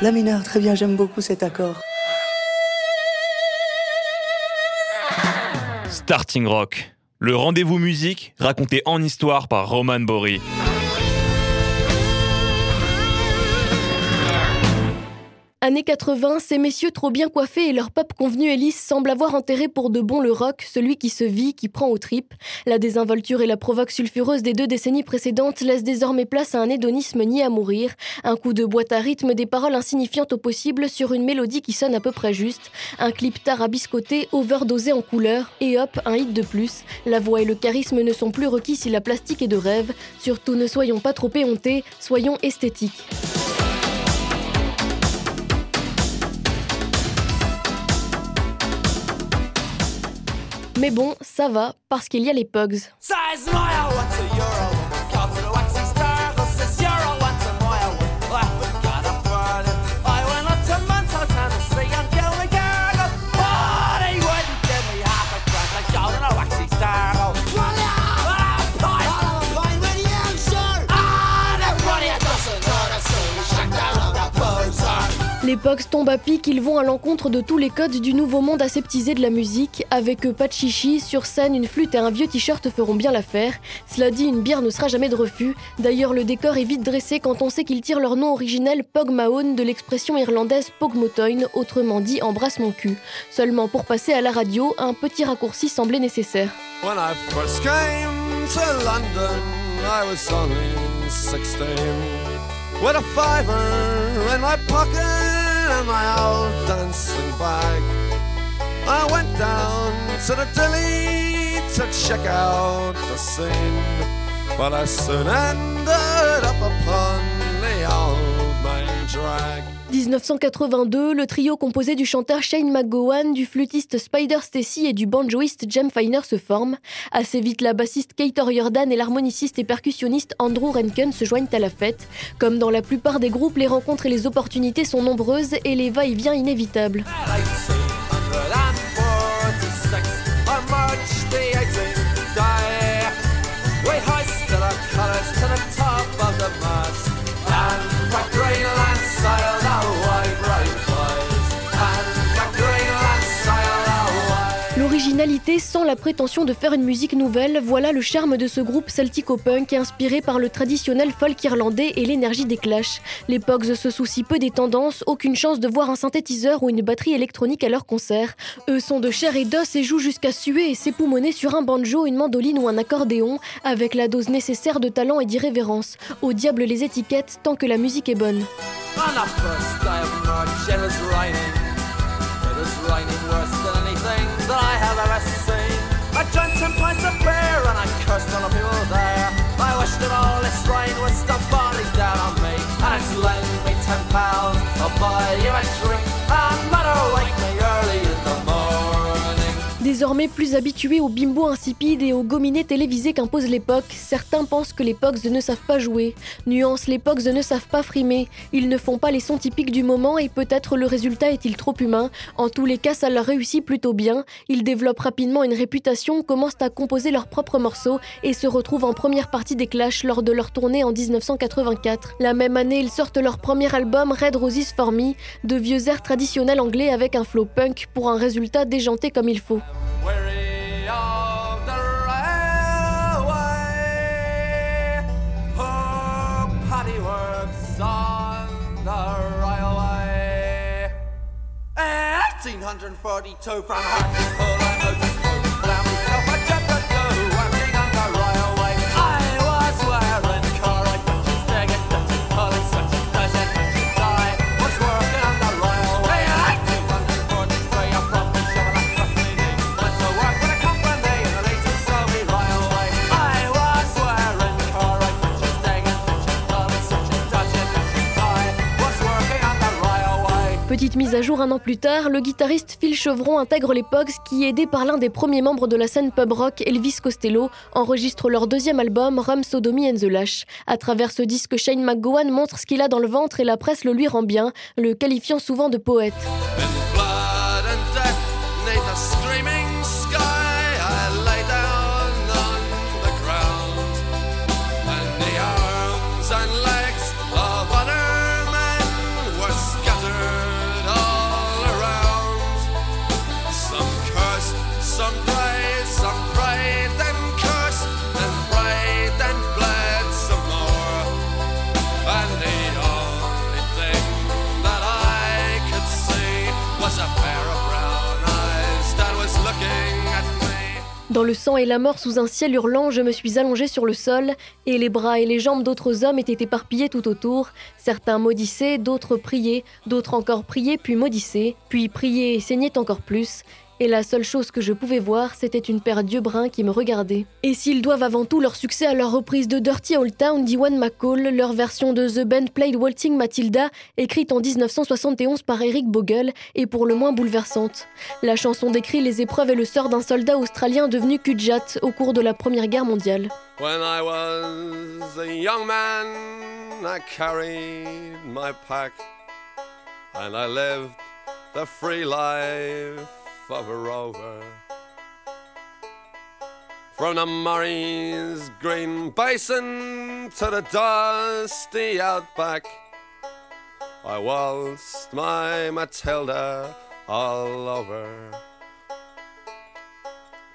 La mineur, très bien, j'aime beaucoup cet accord. Starting Rock, le rendez-vous musique raconté en histoire par Roman Bory. Années 80, ces messieurs trop bien coiffés et leur pop convenu hélice semblent avoir enterré pour de bon le rock, celui qui se vit, qui prend aux tripes. La désinvolture et la provoque sulfureuse des deux décennies précédentes laissent désormais place à un hédonisme ni à mourir. Un coup de boîte à rythme, des paroles insignifiantes au possible sur une mélodie qui sonne à peu près juste. Un clip tarabiscoté, overdosé en couleurs, et hop, un hit de plus. La voix et le charisme ne sont plus requis si la plastique est de rêve. Surtout ne soyons pas trop éhontés, soyons esthétiques. Mais bon, ça va, parce qu'il y a les Pogs. Les Pogs tombent à pic, ils vont à l'encontre de tous les codes du nouveau monde aseptisé de la musique. Avec eux, pas de chichi, sur scène, une flûte et un vieux t-shirt feront bien l'affaire. Cela dit, une bière ne sera jamais de refus. D'ailleurs, le décor est vite dressé quand on sait qu'ils tirent leur nom originel Pog Mahone de l'expression irlandaise Pogmotoin, autrement dit embrasse mon cul. Seulement pour passer à la radio, un petit raccourci semblait nécessaire. When I first came to London, I was only 16. With a fiver in my pocket and my old dancing bag. I went down to the deli to check out the scene. But I soon ended up upon the old main drag. 1982, le trio composé du chanteur Shane McGowan, du flûtiste Spider Stacy et du banjoiste Jem Finer se forme. Assez vite, la bassiste Kate Jordan et l'harmoniciste et percussionniste Andrew Renken se joignent à la fête. Comme dans la plupart des groupes, les rencontres et les opportunités sont nombreuses et les va-et-vient inévitables. Sans la prétention de faire une musique nouvelle, voilà le charme de ce groupe celtico-punk inspiré par le traditionnel folk irlandais et l'énergie des clashs. Les Pogs se soucient peu des tendances, aucune chance de voir un synthétiseur ou une batterie électronique à leur concert. Eux sont de chair et d'os et jouent jusqu'à suer et s'époumoner sur un banjo, une mandoline ou un accordéon, avec la dose nécessaire de talent et d'irrévérence. Au diable les étiquettes tant que la musique est bonne. Ten pints of beer and I cursed all the people there. I wish that all this rain would stop falling down on me. And it's lend me ten pounds, I'll buy you a drink. Désormais plus habitués au bimbo insipide et aux gominés télévisés qu'impose l'époque, certains pensent que les Pogs ne savent pas jouer. Nuance, les Pogs ne savent pas frimer. Ils ne font pas les sons typiques du moment et peut-être le résultat est-il trop humain. En tous les cas, ça leur réussit plutôt bien. Ils développent rapidement une réputation, commencent à composer leurs propres morceaux et se retrouvent en première partie des Clash lors de leur tournée en 1984. La même année, ils sortent leur premier album Red Roses for Me, de vieux airs traditionnels anglais avec un flow punk pour un résultat déjanté comme il faut. Weary of the railway, oh, Paddy works on the railway. 1842 from Hartlepool, Petite mise à jour un an plus tard, le guitariste Phil Chevron intègre les Pogs qui, aidé par l'un des premiers membres de la scène pub rock, Elvis Costello, enregistre leur deuxième album, Rum Sodomy and the Lash. À travers ce disque, Shane McGowan montre ce qu'il a dans le ventre et la presse le lui rend bien, le qualifiant souvent de poète. Dans le sang et la mort sous un ciel hurlant, je me suis allongé sur le sol, et les bras et les jambes d'autres hommes étaient éparpillés tout autour. Certains maudissaient, d'autres priaient, d'autres encore priaient puis maudissaient, puis priaient et saignaient encore plus. Et la seule chose que je pouvais voir, c'était une paire d'yeux bruns qui me regardaient. Et s'ils doivent avant tout leur succès à leur reprise de Dirty Old Town d'Iwan McCall, leur version de The Band Played Waltzing Matilda, écrite en 1971 par Eric Bogle, est pour le moins bouleversante. La chanson décrit les épreuves et le sort d'un soldat australien devenu Kudjat au cours de la Première Guerre mondiale. Of a rover. From the Murray's green basin to the dusty outback, I waltzed my Matilda all over.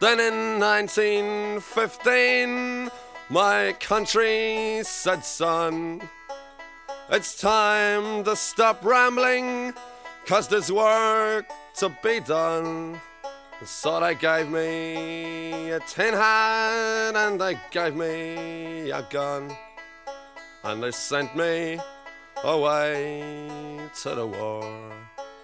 Then in 1915, my country said, son, it's time to stop rambling, cause there's work to be done. So they gave me a tin hat and they gave me a gun. And they sent me away to the war.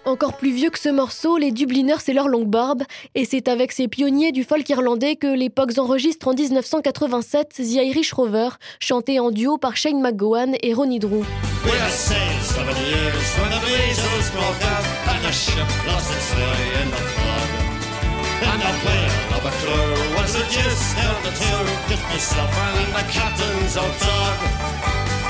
Encore plus vieux que ce morceau, les Dubliners c'est leur longue barbe, et c'est avec ces pionniers du folk irlandais que les Pogs enregistrent en 1987 The Irish Rover, chanté en duo par Shane McGowan et Ronnie Drew. And the ship lost its way in the flood. And the player of a crew was a just down the two, just myself and the captain's old dog.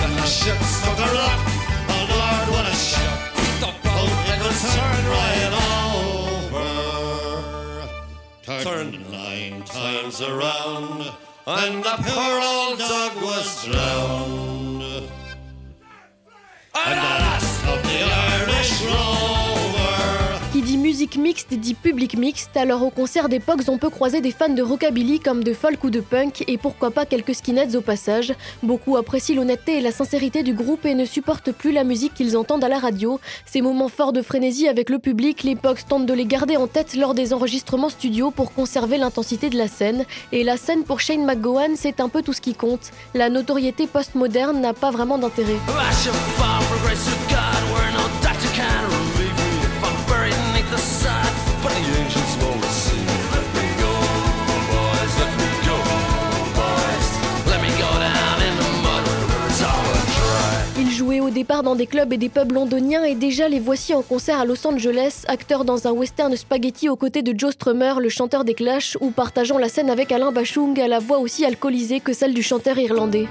And the ship struck a rock, oh Lord, what a shock. The boat it was turned right over. Turned nine times around, and the poor old dog was drowned. And the last of the Irish Rover. Musique mixte dit public mixte, alors au concert des Pogs on peut croiser des fans de rockabilly comme de folk ou de punk, et pourquoi pas quelques skinheads au passage. Beaucoup apprécient l'honnêteté et la sincérité du groupe et ne supportent plus la musique qu'ils entendent à la radio. Ces moments forts de frénésie avec le public, les Pogs tentent de les garder en tête lors des enregistrements studio pour conserver l'intensité de la scène. Et la scène pour Shane McGowan, c'est un peu tout ce qui compte. La notoriété postmoderne n'a pas vraiment d'intérêt. Départ dans des clubs et des pubs londoniens et déjà les voici en concert à Los Angeles, acteurs dans un western spaghetti aux côtés de Joe Strummer, le chanteur des Clash, ou partageant la scène avec Alain Bachung à la voix aussi alcoolisée que celle du chanteur irlandais.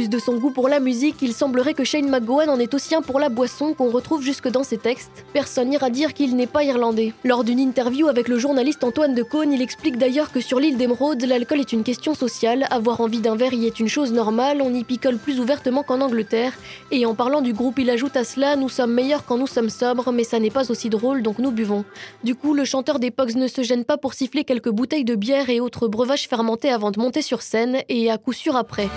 Plus de son goût pour la musique, il semblerait que Shane McGowan en est aussi un pour la boisson qu'on retrouve jusque dans ses textes. Personne n'ira dire qu'il n'est pas irlandais. Lors d'une interview avec le journaliste Antoine de Caunes, il explique d'ailleurs que sur l'île d'Emeraude, l'alcool est une question sociale, avoir envie d'un verre y est une chose normale, on y picole plus ouvertement qu'en Angleterre. Et en parlant du groupe, il ajoute à cela Nous sommes meilleurs quand nous sommes sobres, mais ça n'est pas aussi drôle, donc nous buvons. Du coup, le chanteur des ne se gêne pas pour siffler quelques bouteilles de bière et autres breuvages fermentés avant de monter sur scène, et à coup sûr après.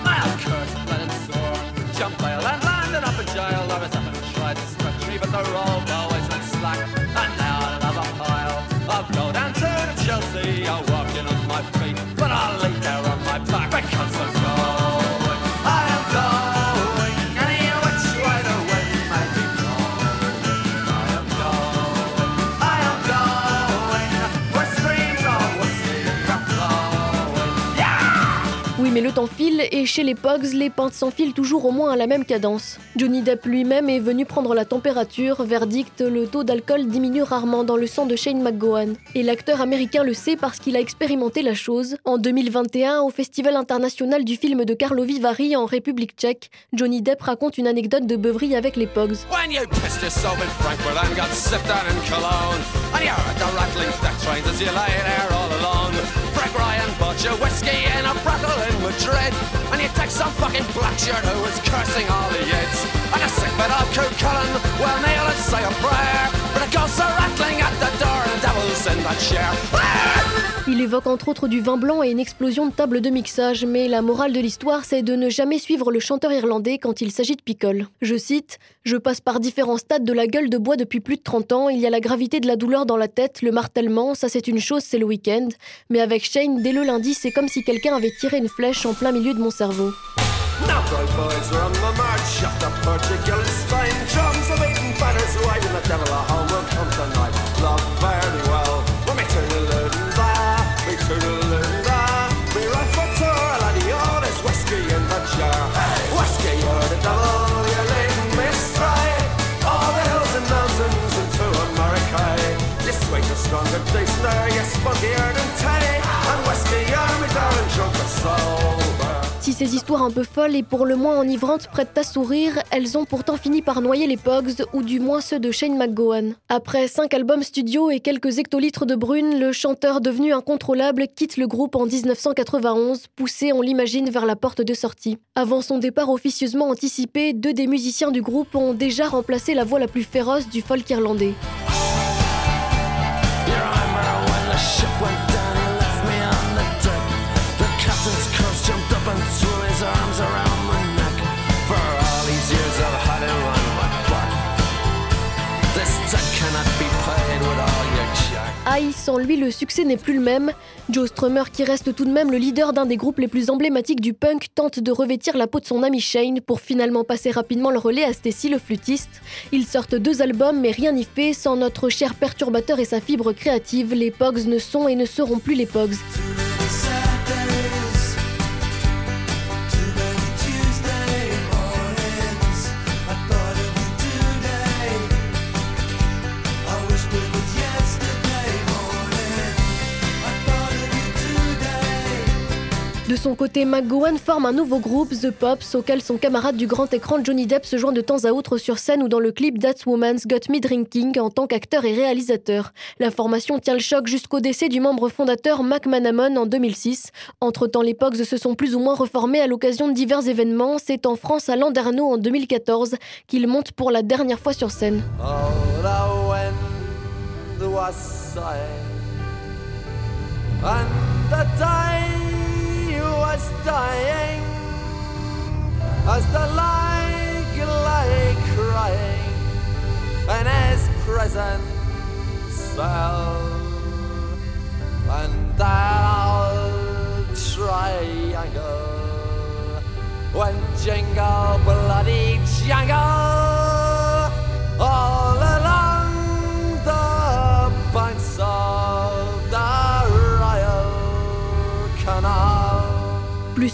Temps file et chez les Pogs, les peintes s'enfilent toujours au moins à la même cadence. Johnny Depp lui-même est venu prendre la température, verdict, le taux d'alcool diminue rarement dans le sang de Shane McGowan. Et l'acteur américain le sait parce qu'il a expérimenté la chose. En 2021, au Festival international du film de Karlovy Vary en République tchèque, Johnny Depp raconte une anecdote de beuverie avec les Pogs. When you pissed yourself in Frankfurt and got sipped down in Cologne, and you're at the rattling deck trains as you lay there all alone. Frank Ryan bought you whiskey in a brothel in Madrid, and you take some fucking black shirt who was cursing all the yids. And a sick bit of Coot Cullen, well, kneel and say a prayer, but it goes a rattling at the door and the devil's in that chair. Il évoque entre autres du vin blanc et une explosion de table de mixage, mais la morale de l'histoire, c'est de ne jamais suivre le chanteur irlandais quand il s'agit de picole. Je cite Je passe par différents stades de la gueule de bois depuis plus de 30 ans, il y a la gravité de la douleur dans la tête, le martèlement, ça c'est une chose, c'est le week-end. Mais avec Shane, dès le lundi, c'est comme si quelqu'un avait tiré une flèche en plein milieu de mon cerveau. Tell her a ces histoires un peu folles et pour le moins enivrantes prêtent à sourire, elles ont pourtant fini par noyer les Pogs, ou du moins ceux de Shane McGowan. Après 5 albums studio et quelques hectolitres de brune, le chanteur devenu incontrôlable quitte le groupe en 1991, poussé, on l'imagine, vers la porte de sortie. Avant son départ officieusement anticipé, deux des musiciens du groupe ont déjà remplacé la voix la plus féroce du folk irlandais. Sans lui, le succès n'est plus le même. Joe Strummer, qui reste tout de même le leader d'un des groupes les plus emblématiques du punk, tente de revêtir la peau de son ami Shane pour finalement passer rapidement le relais à Stacy, le flûtiste. Ils sortent deux albums, mais rien n'y fait. Sans notre cher perturbateur et sa fibre créative, les Pogs ne sont et ne seront plus les Pogs. De son côté, McGowan forme un nouveau groupe, The Pops, auquel son camarade du grand écran Johnny Depp se joint de temps à autre sur scène ou dans le clip That Woman's Got Me Drinking en tant qu'acteur et réalisateur. La formation tient le choc jusqu'au décès du membre fondateur Mac Manamon en 2006. Entre-temps, les Pogs se sont plus ou moins reformés à l'occasion de divers événements. C'est en France à Landerneau en 2014 qu'ils montent pour la dernière fois sur scène. Dying, as the lake lay crying, and his presence fell, and that triangle when jingle bloody jangle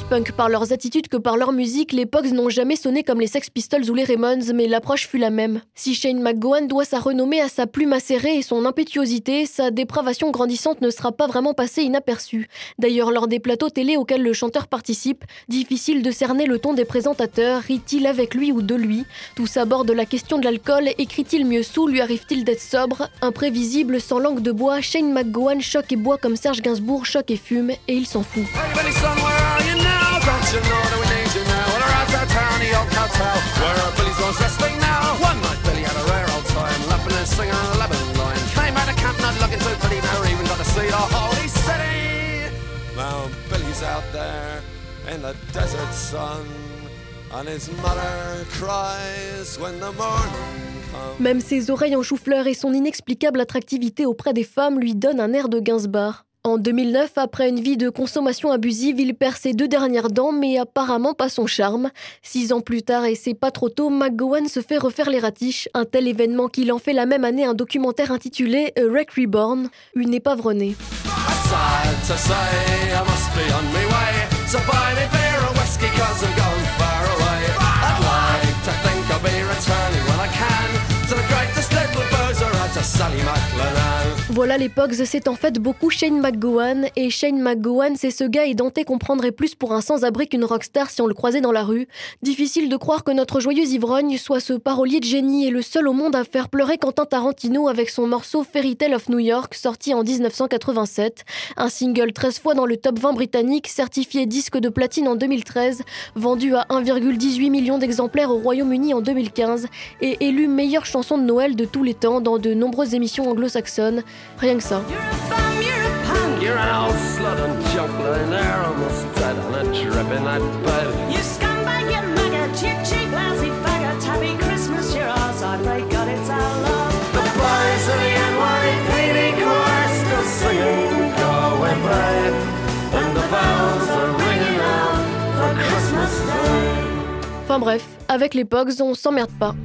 punk par leurs attitudes que par leur musique, les Pogs n'ont jamais sonné comme les Sex Pistols ou les Ramones, mais l'approche fut la même. Si Shane McGowan doit sa renommée à sa plume acérée et son impétuosité, sa dépravation grandissante ne sera pas vraiment passée inaperçue. D'ailleurs, lors des plateaux télé auxquels le chanteur participe, difficile de cerner le ton des présentateurs, rit-il avec lui ou de lui? Tous abordent la question de l'alcool, écrit-il mieux sous, lui arrive-t-il d'être sobre? Imprévisible, sans langue de bois, Shane McGowan choque et boit comme Serge Gainsbourg choque et fume, et il s'en fout. Même ses oreilles en chou-fleur et son inexplicable attractivité auprès des femmes lui donnent un air de Gainsbar. En 2009, après une vie de consommation abusive, il perd ses deux dernières dents, mais apparemment pas son charme. Six ans plus tard, et c'est pas trop tôt, McGowan se fait refaire les ratiches, un tel événement qu'il en fait la même année un documentaire intitulé A Wreck Reborn, une épave renée. Voilà Pogs, c'est en fait beaucoup Shane McGowan. Et Shane McGowan, c'est ce gars édenté qu'on prendrait plus pour un sans-abri qu'une rockstar si on le croisait dans la rue. Difficile de croire que notre joyeux ivrogne soit ce parolier de génie et le seul au monde à faire pleurer Quentin Tarantino avec son morceau Fairy Tale of New York, sorti en 1987. Un single 13 fois dans le top 20 britannique, certifié disque de platine en 2013, vendu à 1,18 million d'exemplaires au Royaume-Uni en 2015 et élu meilleure chanson de Noël de tous les temps dans de nombreuses émissions anglo-saxonnes. Rien que ça. You're a bum, you're a punk. You're an old slut and junk lying there almost dead on a drip in that bed You scumbag, you maggot, cheap, cheap, lousy faggot. Happy Christmas, you're ours. I pray God it's our last. The boys of the NYPD choir still singing Go Away Brave And the bells are ringing out for Christmas Day Enfin bref, avec les Pogs, on s'emmerde pas.